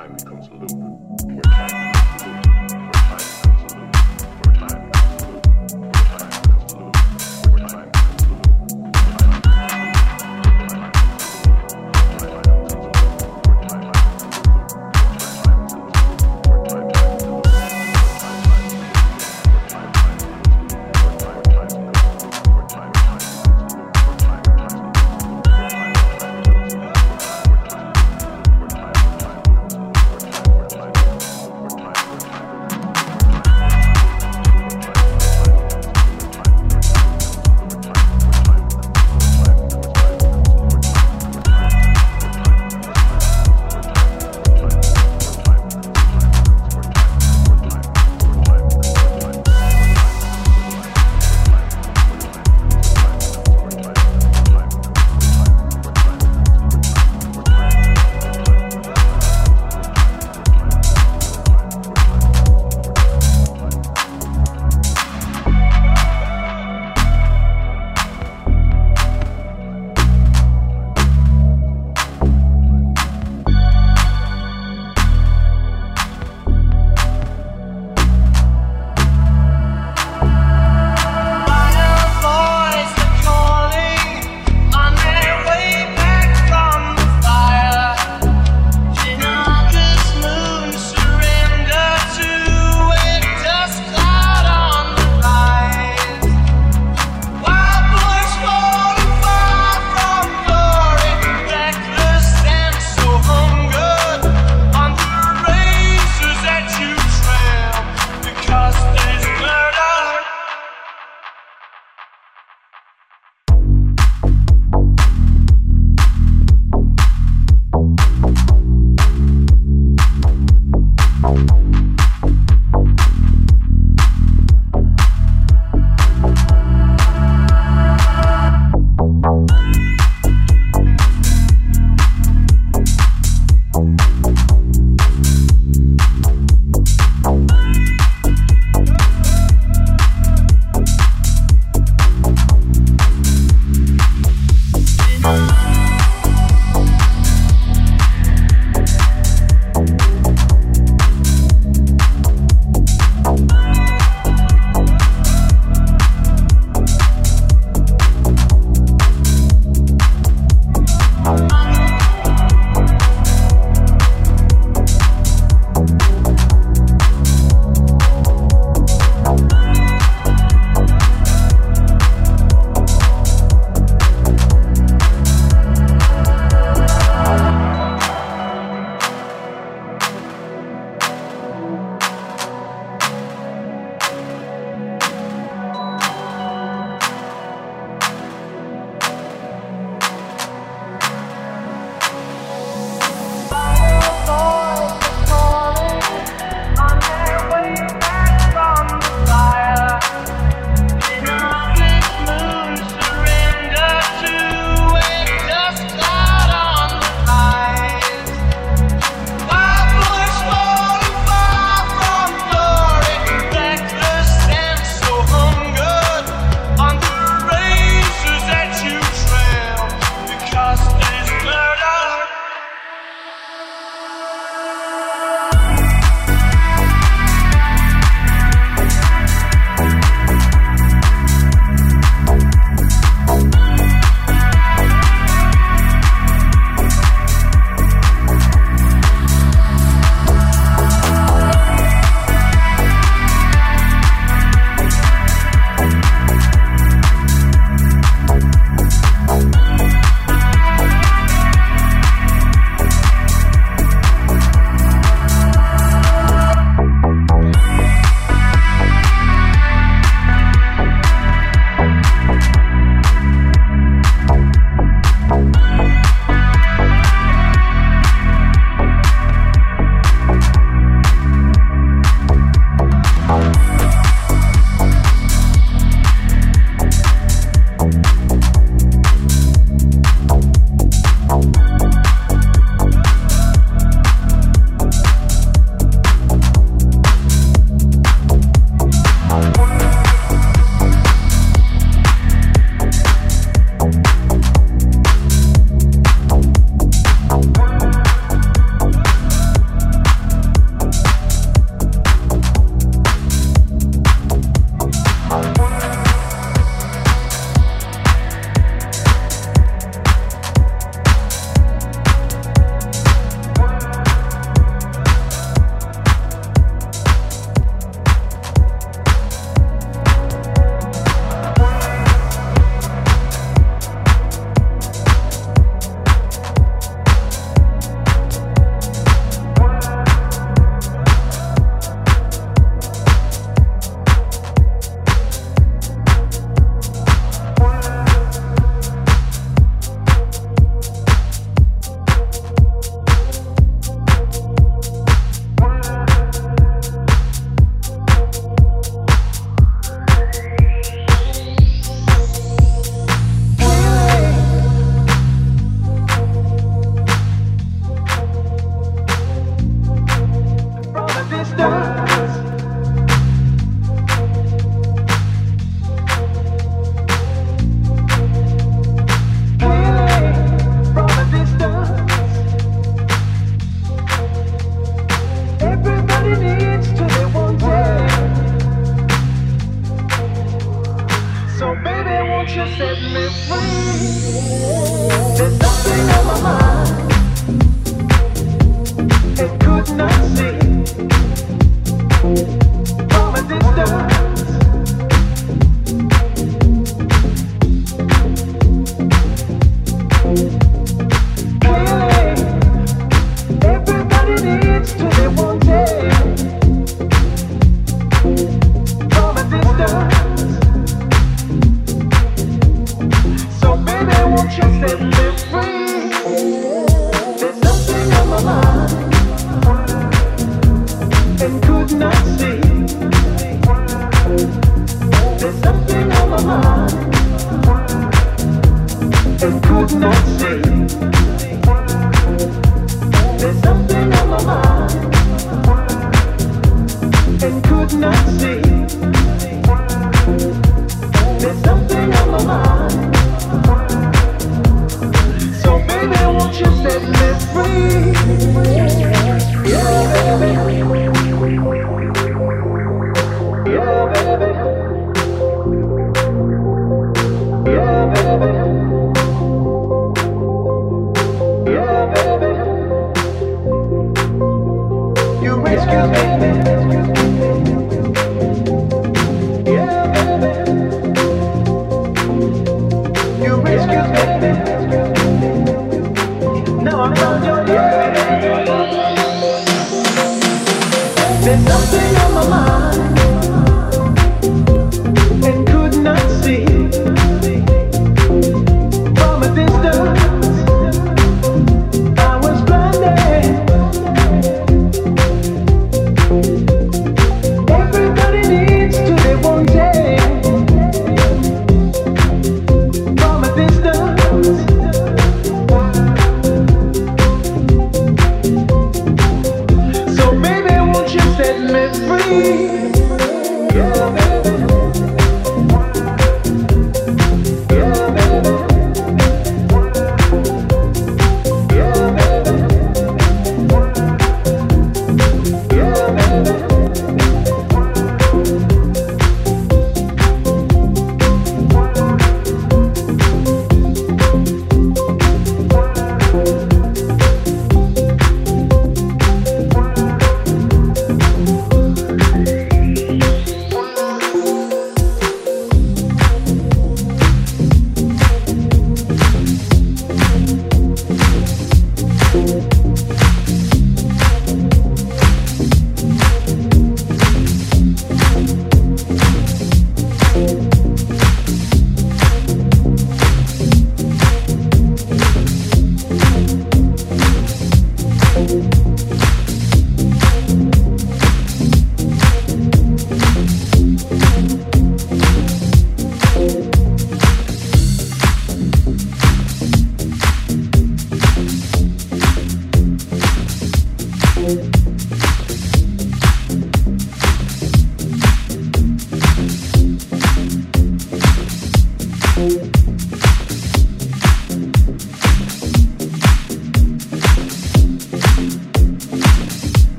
Time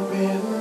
real.